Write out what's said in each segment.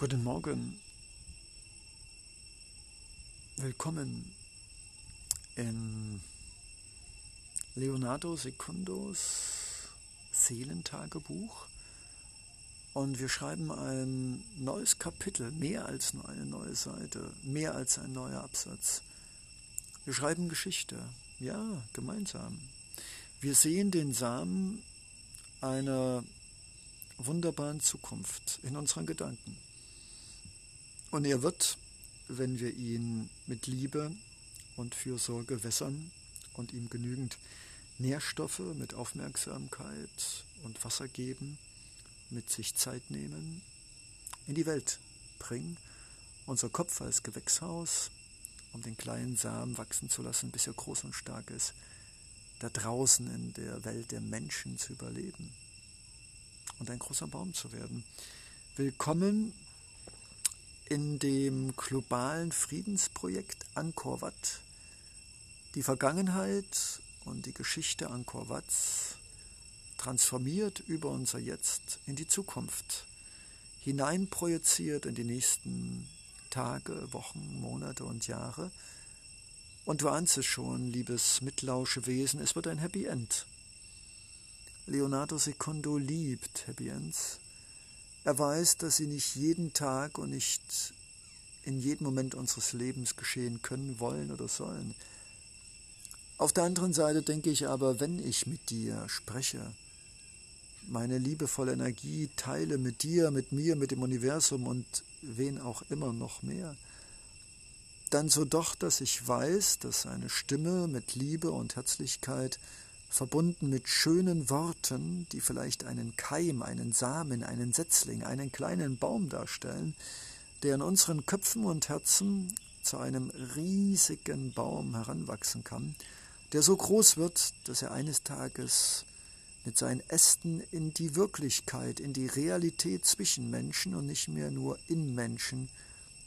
Guten Morgen. Willkommen in Leonardo Secundos Seelentagebuch. Und wir schreiben ein neues Kapitel, mehr als nur eine neue Seite, mehr als ein neuer Absatz. Wir schreiben Geschichte, ja, gemeinsam. Wir sehen den Samen einer wunderbaren Zukunft in unseren Gedanken. Und er wird, wenn wir ihn mit Liebe und Fürsorge wässern und ihm genügend Nährstoffe mit Aufmerksamkeit und Wasser geben, mit sich Zeit nehmen, in die Welt bringen, unser Kopf als Gewächshaus, um den kleinen Samen wachsen zu lassen, bis er groß und stark ist, da draußen in der Welt der Menschen zu überleben und ein großer Baum zu werden. Willkommen in dem globalen Friedensprojekt Angkor Wat die Vergangenheit und die Geschichte Angkor Wats transformiert über unser Jetzt in die Zukunft, hineinprojiziert in die nächsten Tage, Wochen, Monate und Jahre. Und du ahnst es schon, liebes Mitlauschewesen, es wird ein Happy End. Leonardo Secondo liebt Happy Ends. Er weiß, dass sie nicht jeden Tag und nicht in jedem Moment unseres Lebens geschehen können, wollen oder sollen. Auf der anderen Seite denke ich aber, wenn ich mit dir spreche, meine liebevolle Energie teile mit dir, mit mir, mit dem Universum und wen auch immer noch mehr, dann so doch, dass ich weiß, dass eine Stimme mit Liebe und Herzlichkeit verbunden mit schönen Worten, die vielleicht einen Keim, einen Samen, einen Setzling, einen kleinen Baum darstellen, der in unseren Köpfen und Herzen zu einem riesigen Baum heranwachsen kann, der so groß wird, dass er eines Tages mit seinen Ästen in die Wirklichkeit, in die Realität zwischen Menschen und nicht mehr nur in Menschen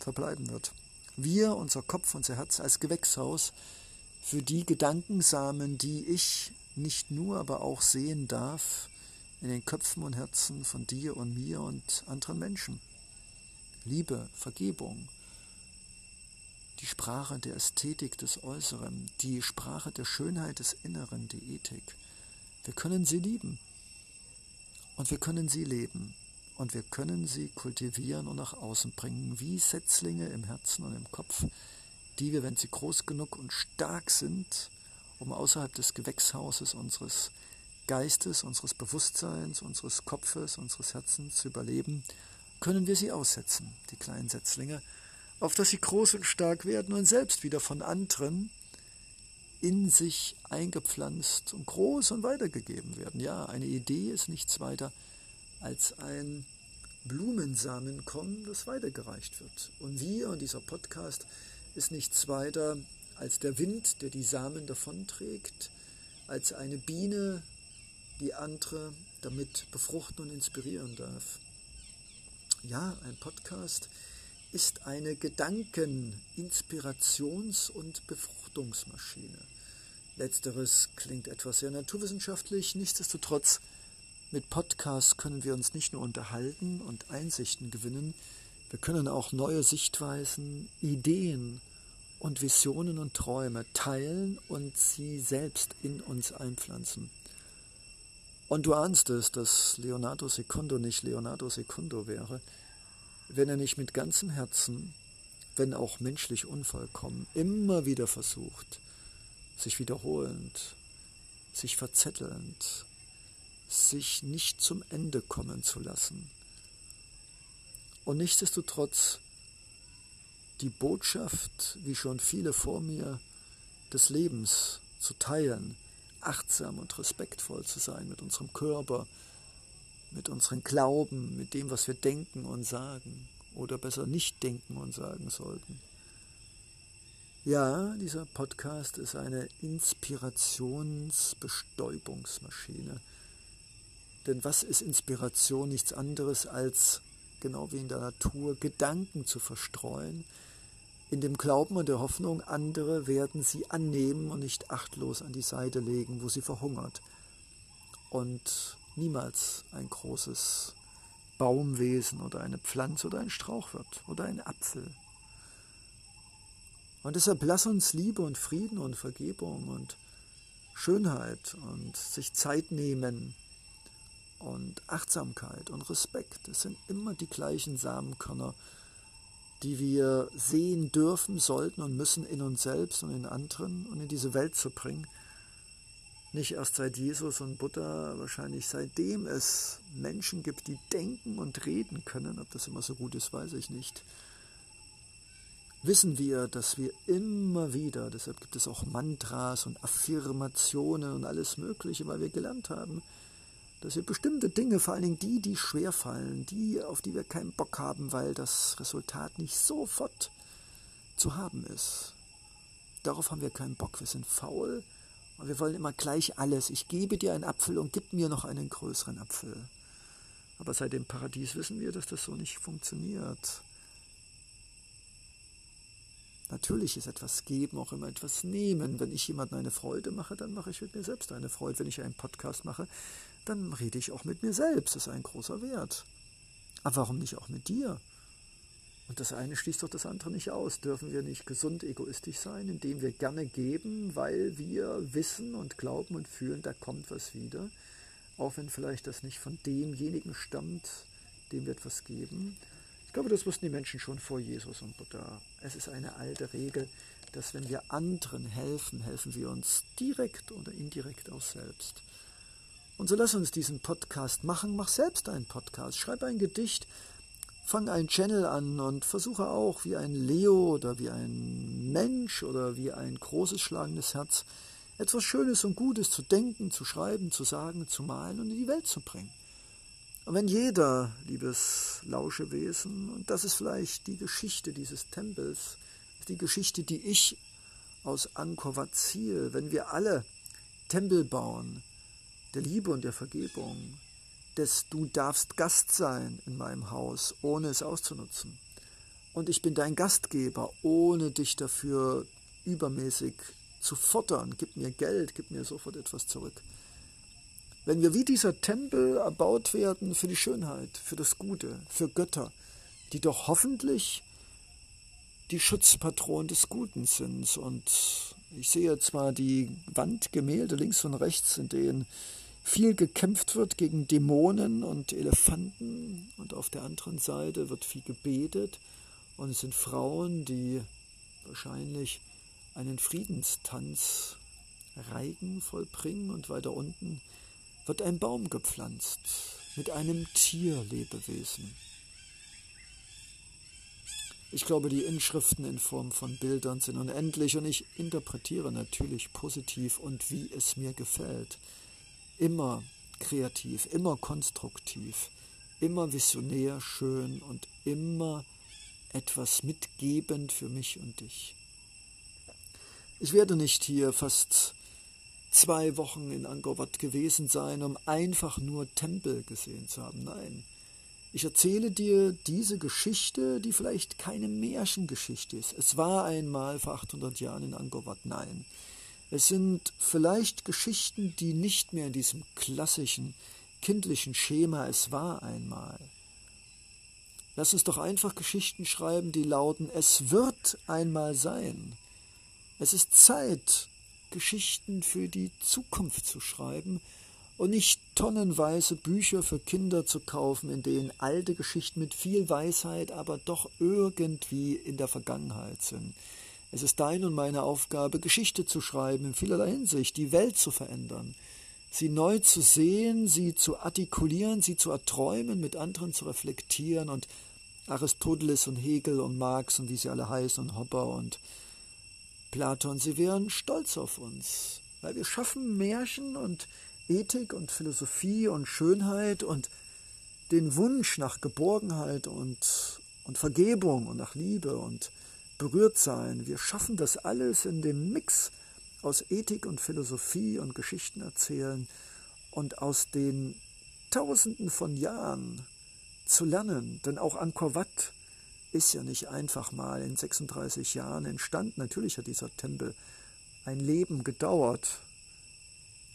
verbleiben wird. Wir, unser Kopf, unser Herz als Gewächshaus, für die Gedankensamen, die ich nicht nur, aber auch sehen darf in den Köpfen und Herzen von dir und mir und anderen Menschen. Liebe, Vergebung, die Sprache der Ästhetik des Äußeren, die Sprache der Schönheit des Inneren, die Ethik. Wir können sie lieben und wir können sie leben und wir können sie kultivieren und nach außen bringen, wie Setzlinge im Herzen und im Kopf, die wir, wenn sie groß genug und stark sind, um außerhalb des Gewächshauses unseres Geistes, unseres Bewusstseins, unseres Kopfes, unseres Herzens zu überleben, können wir sie aussetzen, die kleinen Setzlinge, auf dass sie groß und stark werden und selbst wieder von anderen in sich eingepflanzt und groß und weitergegeben werden. Ja, eine Idee ist nichts weiter als ein Blumensamenkorn, das weitergereicht wird. Und wir und dieser Podcast ist nichts weiter als der Wind, der die Samen davonträgt, als eine Biene, die andere damit befruchten und inspirieren darf. Ja, ein Podcast ist eine Gedanken-, Inspirations- und Befruchtungsmaschine. Letzteres klingt etwas sehr naturwissenschaftlich, nichtsdestotrotz mit Podcasts können wir uns nicht nur unterhalten und Einsichten gewinnen, wir können auch neue Sichtweisen, Ideen und Visionen und Träume teilen und sie selbst in uns einpflanzen. Und du ahnst es, dass Leonardo Secundo nicht Leonardo Secundo wäre, wenn er nicht mit ganzem Herzen, wenn auch menschlich unvollkommen, immer wieder versucht, sich wiederholend, sich verzettelnd, sich nicht zum Ende kommen zu lassen. Und nichtsdestotrotz die Botschaft, wie schon viele vor mir, des Lebens zu teilen, achtsam und respektvoll zu sein mit unserem Körper, mit unserem Glauben, mit dem, was wir denken und sagen oder besser nicht denken und sagen sollten. Ja, dieser Podcast ist eine Inspirationsbestäubungsmaschine. Denn was ist Inspiration? Nichts anderes als, genau wie in der Natur, Gedanken zu verstreuen, in dem Glauben und der Hoffnung, andere werden sie annehmen und nicht achtlos an die Seite legen, wo sie verhungert und niemals ein großes Baumwesen oder eine Pflanze oder ein Strauch wird oder ein Apfel. Und deshalb lass uns Liebe und Frieden und Vergebung und Schönheit und sich Zeit nehmen und Achtsamkeit und Respekt. Es sind immer die gleichen Samenkörner, die wir sehen dürfen, sollten und müssen in uns selbst und in anderen und in diese Welt zu bringen. Nicht erst seit Jesus und Buddha, wahrscheinlich seitdem es Menschen gibt, die denken und reden können. Ob das immer so gut ist, weiß ich nicht. Wissen wir, dass wir immer wieder, deshalb gibt es auch Mantras und Affirmationen und alles Mögliche, weil wir gelernt haben, dass wir bestimmte Dinge, vor allen Dingen die, die schwer fallen, die, auf die wir keinen Bock haben, weil das Resultat nicht sofort zu haben ist. Darauf haben wir keinen Bock. Wir sind faul und wir wollen immer gleich alles. Ich gebe dir einen Apfel und gib mir noch einen größeren Apfel. Aber seit dem Paradies wissen wir, dass das so nicht funktioniert. Natürlich ist etwas geben auch immer etwas nehmen. Wenn ich jemandem eine Freude mache, dann mache ich mit mir selbst eine Freude. Wenn ich einen Podcast mache, dann rede ich auch mit mir selbst. Das ist ein großer Wert. Aber warum nicht auch mit dir? Und das eine schließt doch das andere nicht aus. Dürfen wir nicht gesund egoistisch sein, indem wir gerne geben, weil wir wissen und glauben und fühlen, da kommt was wieder. Auch wenn vielleicht das nicht von demjenigen stammt, dem wir etwas geben. Ich glaube, das wussten die Menschen schon vor Jesus und Buddha. Es ist eine alte Regel, dass wenn wir anderen helfen, helfen wir uns direkt oder indirekt auch selbst. Und so lass uns diesen Podcast machen. Mach selbst einen Podcast. Schreib ein Gedicht. Fang einen Channel an und versuche auch wie ein Leo oder wie ein Mensch oder wie ein großes schlagendes Herz etwas Schönes und Gutes zu denken, zu schreiben, zu sagen, zu malen und in die Welt zu bringen. Und wenn jeder, liebes Lauschewesen, und das ist vielleicht die Geschichte dieses Tempels, die Geschichte, die ich aus Angkor Wat ziehe, wenn wir alle Tempel bauen, der Liebe und der Vergebung, des Du darfst Gast sein in meinem Haus, ohne es auszunutzen. Und ich bin dein Gastgeber, ohne dich dafür übermäßig zu fordern. Gib mir Geld, gib mir sofort etwas zurück. Wenn wir wie dieser Tempel erbaut werden für die Schönheit, für das Gute, für Götter, die doch hoffentlich die Schutzpatron des Guten sind. Und ich sehe zwar die Wandgemälde links und rechts, in denen viel gekämpft wird gegen Dämonen und Elefanten, und auf der anderen Seite wird viel gebetet, und es sind Frauen, die wahrscheinlich einen Friedenstanz Reigen vollbringen, und weiter unten wird ein Baum gepflanzt mit einem Tierlebewesen. Ich glaube, die Inschriften in Form von Bildern sind unendlich und ich interpretiere natürlich positiv und wie es mir gefällt. Immer kreativ, immer konstruktiv, immer visionär, schön und immer etwas mitgebend für mich und dich. Ich werde nicht hier fast zwei Wochen in Angkor Wat gewesen sein, um einfach nur Tempel gesehen zu haben. Nein, ich erzähle dir diese Geschichte, die vielleicht keine Märchengeschichte ist. Es war einmal vor 800 Jahren in Angkor Wat. Nein, es sind vielleicht Geschichten, die nicht mehr in diesem klassischen, kindlichen Schema es war einmal. Lass uns doch einfach Geschichten schreiben, die lauten, es wird einmal sein. Es ist Zeit, Geschichten für die Zukunft zu schreiben und nicht tonnenweise Bücher für Kinder zu kaufen, in denen alte Geschichten mit viel Weisheit, aber doch irgendwie in der Vergangenheit sind. Es ist deine und meine Aufgabe, Geschichte zu schreiben in vielerlei Hinsicht, die Welt zu verändern, sie neu zu sehen, sie zu artikulieren, sie zu erträumen, mit anderen zu reflektieren. Und Aristoteles und Hegel und Marx und wie sie alle heißen und Hopper und Platon, sie wären stolz auf uns, weil wir schaffen Märchen und Ethik und Philosophie und Schönheit und den Wunsch nach Geborgenheit und, und Vergebung und nach Liebe und Berührtsein. Wir schaffen das alles in dem Mix aus Ethik und Philosophie und Geschichten erzählen und aus den Tausenden von Jahren zu lernen. Denn auch Angkor Wat ist ja nicht einfach mal in 36 Jahren entstanden. Natürlich hat dieser Tempel ein Leben gedauert.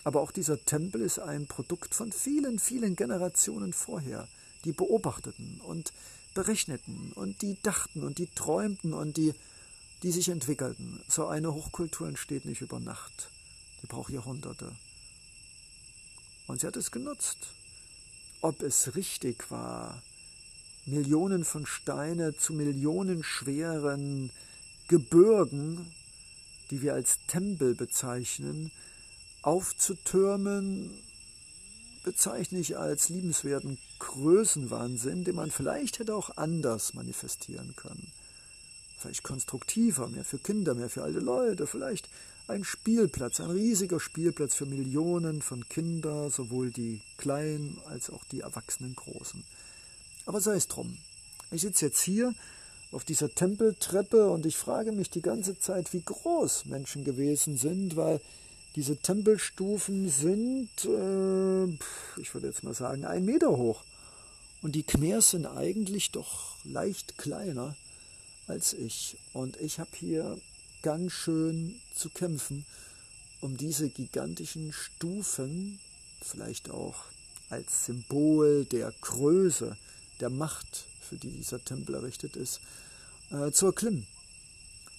Aber auch dieser Tempel ist ein Produkt von vielen, vielen Generationen vorher, die beobachteten und berechneten und die dachten und die träumten und die, die sich entwickelten. So eine Hochkultur entsteht nicht über Nacht. Die braucht Jahrhunderte. Und sie hat es genutzt. Ob es richtig war, Millionen von Steine zu millionenschweren Gebirgen, die wir als Tempel bezeichnen, aufzutürmen, bezeichne ich als liebenswerten Größenwahnsinn, den man vielleicht hätte auch anders manifestieren können. Vielleicht konstruktiver, mehr für Kinder, mehr für alte Leute, vielleicht ein Spielplatz, ein riesiger Spielplatz für Millionen von Kindern, sowohl die kleinen als auch die erwachsenen Großen. Aber sei es drum. Ich sitze jetzt hier auf dieser Tempeltreppe und ich frage mich die ganze Zeit, wie groß Menschen gewesen sind, weil diese Tempelstufen sind, äh, ich würde jetzt mal sagen, ein Meter hoch. Und die Khmers sind eigentlich doch leicht kleiner als ich. Und ich habe hier ganz schön zu kämpfen, um diese gigantischen Stufen, vielleicht auch als Symbol der Größe, der Macht, für die dieser Tempel errichtet ist, äh, zu erklimmen.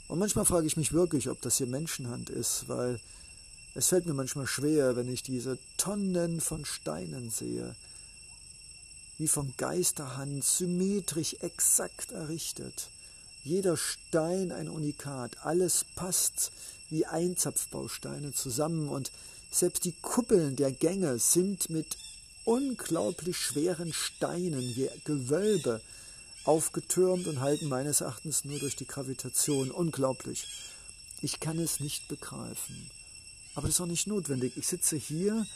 Und manchmal frage ich mich wirklich, ob das hier Menschenhand ist, weil es fällt mir manchmal schwer, wenn ich diese Tonnen von Steinen sehe, wie von Geisterhand symmetrisch exakt errichtet. Jeder Stein ein Unikat, alles passt wie Einzapfbausteine zusammen und selbst die Kuppeln der Gänge sind mit unglaublich schweren Steinen wie Gewölbe aufgetürmt und halten meines Erachtens nur durch die Gravitation. Unglaublich. Ich kann es nicht begreifen. Aber das ist auch nicht notwendig. Ich sitze hier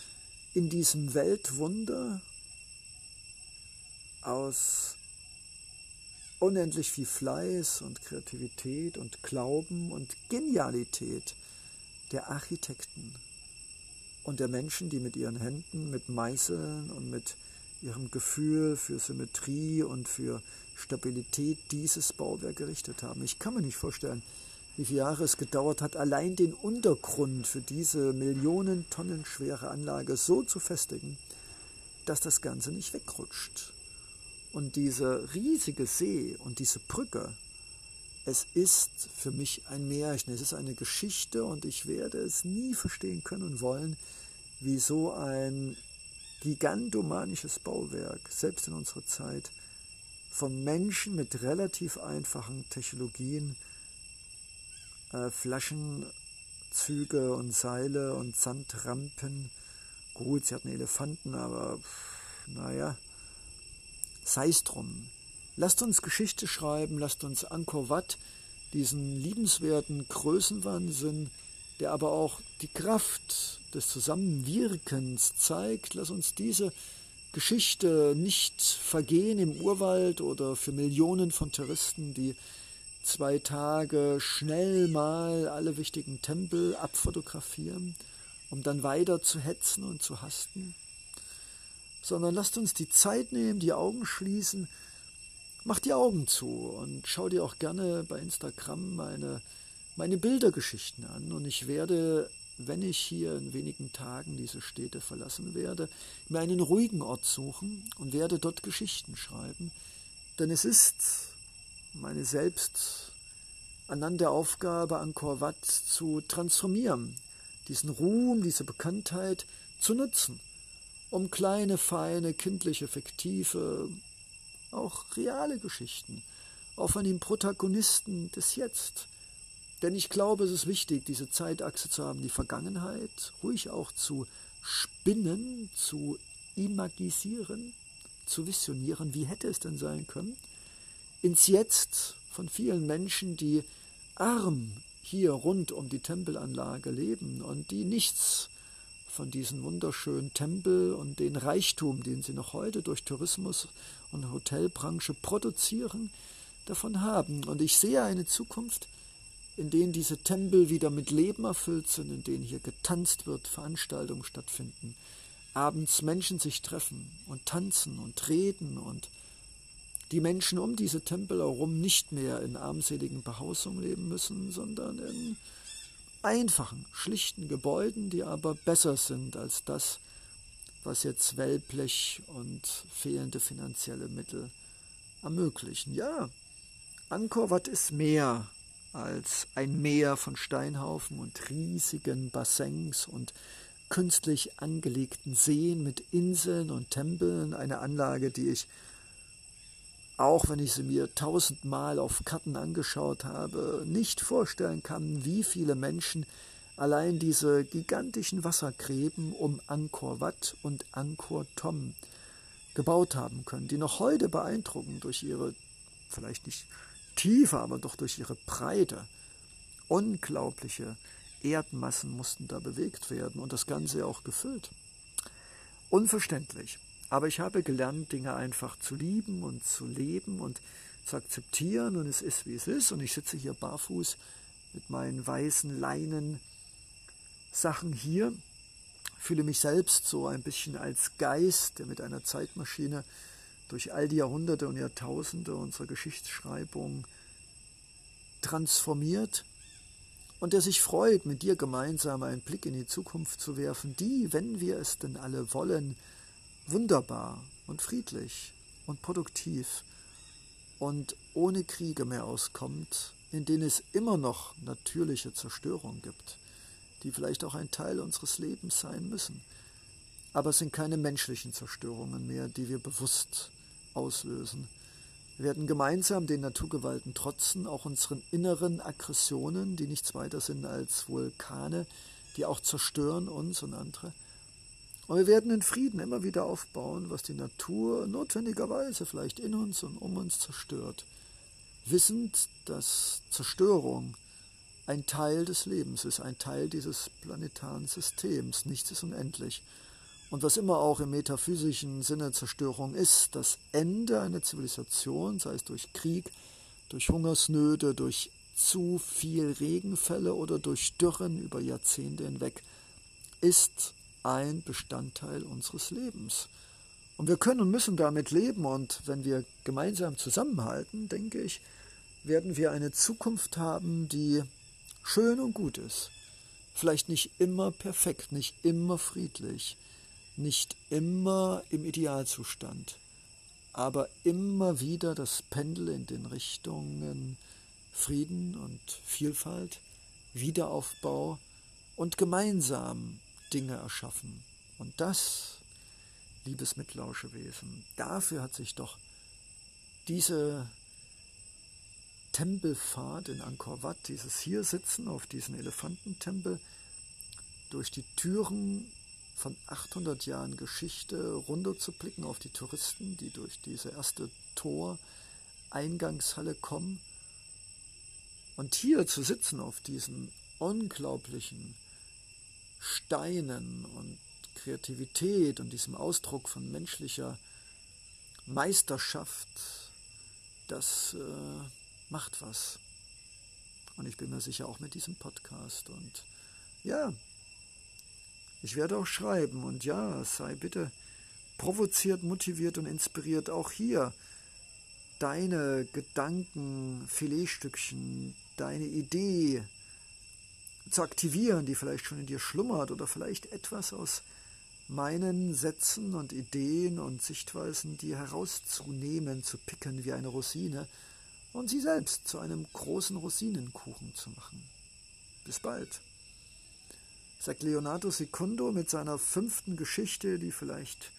in diesem Weltwunder aus unendlich viel Fleiß und Kreativität und Glauben und Genialität der Architekten und der Menschen, die mit ihren Händen, mit Meißeln und mit ihrem Gefühl für Symmetrie und für Stabilität dieses Bauwerk gerichtet haben. Ich kann mir nicht vorstellen, wie viele Jahre es gedauert hat, allein den Untergrund für diese Millionen Tonnen schwere Anlage so zu festigen, dass das Ganze nicht wegrutscht. Und dieser riesige See und diese Brücke, es ist für mich ein Märchen, es ist eine Geschichte und ich werde es nie verstehen können und wollen, wie so ein gigantomanisches Bauwerk, selbst in unserer Zeit, von Menschen mit relativ einfachen Technologien, äh, Flaschenzüge und Seile und Sandrampen, gut, sie hatten Elefanten, aber naja, sei es drum. Lasst uns Geschichte schreiben, lasst uns Angkor Wat, diesen liebenswerten Größenwahnsinn, der aber auch die Kraft des Zusammenwirkens zeigt, lass uns diese Geschichte nicht vergehen im Urwald oder für Millionen von Touristen, die zwei Tage schnell mal alle wichtigen Tempel abfotografieren, um dann weiter zu hetzen und zu hasten sondern lasst uns die Zeit nehmen, die Augen schließen, mach die Augen zu und schau dir auch gerne bei Instagram meine, meine Bildergeschichten an. Und ich werde, wenn ich hier in wenigen Tagen diese Städte verlassen werde, mir einen ruhigen Ort suchen und werde dort Geschichten schreiben. Denn es ist meine selbst ernannte Aufgabe, Angkor Wat zu transformieren, diesen Ruhm, diese Bekanntheit zu nutzen um kleine, feine, kindliche, fiktive, auch reale Geschichten, auch von den Protagonisten des Jetzt. Denn ich glaube, es ist wichtig, diese Zeitachse zu haben, die Vergangenheit ruhig auch zu spinnen, zu imagisieren, zu visionieren, wie hätte es denn sein können, ins Jetzt von vielen Menschen, die arm hier rund um die Tempelanlage leben und die nichts von diesen wunderschönen Tempel und den Reichtum, den sie noch heute durch Tourismus und Hotelbranche produzieren, davon haben. Und ich sehe eine Zukunft, in denen diese Tempel wieder mit Leben erfüllt sind, in denen hier getanzt wird, Veranstaltungen stattfinden, abends Menschen sich treffen und tanzen und reden und die Menschen um diese Tempel herum nicht mehr in armseligen Behausungen leben müssen, sondern in einfachen, schlichten Gebäuden, die aber besser sind als das, was jetzt Wellblech und fehlende finanzielle Mittel ermöglichen. Ja, Angkor Wat ist mehr als ein Meer von Steinhaufen und riesigen Bassins und künstlich angelegten Seen mit Inseln und Tempeln, eine Anlage, die ich, auch wenn ich sie mir tausendmal auf Karten angeschaut habe, nicht vorstellen kann, wie viele Menschen allein diese gigantischen Wassergräben um Angkor Wat und Angkor Thom gebaut haben können, die noch heute beeindrucken durch ihre, vielleicht nicht Tiefe, aber doch durch ihre Breite. Unglaubliche Erdmassen mussten da bewegt werden und das Ganze auch gefüllt. Unverständlich. Aber ich habe gelernt, Dinge einfach zu lieben und zu leben und zu akzeptieren. Und es ist, wie es ist. Und ich sitze hier barfuß mit meinen weißen Leinen. Sachen hier, fühle mich selbst so ein bisschen als Geist, der mit einer Zeitmaschine durch all die Jahrhunderte und Jahrtausende unserer Geschichtsschreibung transformiert und der sich freut, mit dir gemeinsam einen Blick in die Zukunft zu werfen, die, wenn wir es denn alle wollen, wunderbar und friedlich und produktiv und ohne Kriege mehr auskommt, in denen es immer noch natürliche Zerstörung gibt, die vielleicht auch ein Teil unseres Lebens sein müssen. Aber es sind keine menschlichen Zerstörungen mehr, die wir bewusst auslösen. Wir werden gemeinsam den Naturgewalten trotzen, auch unseren inneren Aggressionen, die nichts weiter sind als Vulkane, die auch zerstören uns und andere. Und wir werden in Frieden immer wieder aufbauen, was die Natur notwendigerweise vielleicht in uns und um uns zerstört, wissend, dass Zerstörung ein Teil des Lebens ist, ein Teil dieses planetaren Systems. Nichts ist unendlich. Und was immer auch im metaphysischen Sinne Zerstörung ist, das Ende einer Zivilisation, sei es durch Krieg, durch Hungersnöte, durch zu viel Regenfälle oder durch Dürren über Jahrzehnte hinweg, ist ein Bestandteil unseres Lebens. Und wir können und müssen damit leben. Und wenn wir gemeinsam zusammenhalten, denke ich, werden wir eine Zukunft haben, die schön und gut ist. Vielleicht nicht immer perfekt, nicht immer friedlich, nicht immer im Idealzustand, aber immer wieder das Pendel in den Richtungen Frieden und Vielfalt, Wiederaufbau und gemeinsam Dinge erschaffen. Und das, liebes Mitlauschewesen, dafür hat sich doch diese Tempelfahrt in Angkor Wat, dieses hier sitzen auf diesen Elefantentempel, durch die Türen von 800 Jahren Geschichte runterzublicken auf die Touristen, die durch diese erste Tor-Eingangshalle kommen. Und hier zu sitzen auf diesen unglaublichen Steinen und Kreativität und diesem Ausdruck von menschlicher Meisterschaft, das äh, macht was. Und ich bin mir sicher auch mit diesem Podcast. Und ja, ich werde auch schreiben und ja, sei bitte provoziert, motiviert und inspiriert auch hier deine Gedanken, Filetstückchen, deine Idee zu aktivieren, die vielleicht schon in dir schlummert oder vielleicht etwas aus meinen Sätzen und Ideen und Sichtweisen, die herauszunehmen, zu picken wie eine Rosine und sie selbst zu einem großen Rosinenkuchen zu machen. Bis bald sagt Leonardo Secundo mit seiner fünften Geschichte, die vielleicht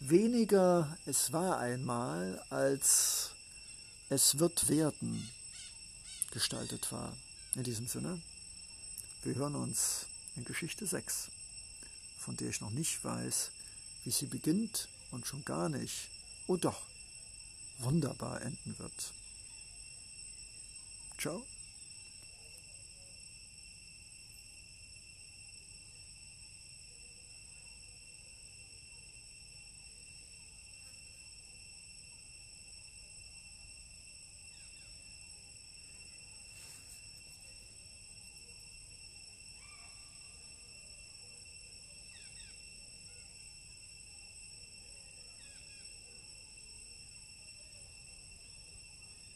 weniger es war einmal als es wird werden gestaltet war. In diesem Sinne, wir hören uns in Geschichte 6, von der ich noch nicht weiß, wie sie beginnt und schon gar nicht, oh doch, wunderbar enden wird. Ciao.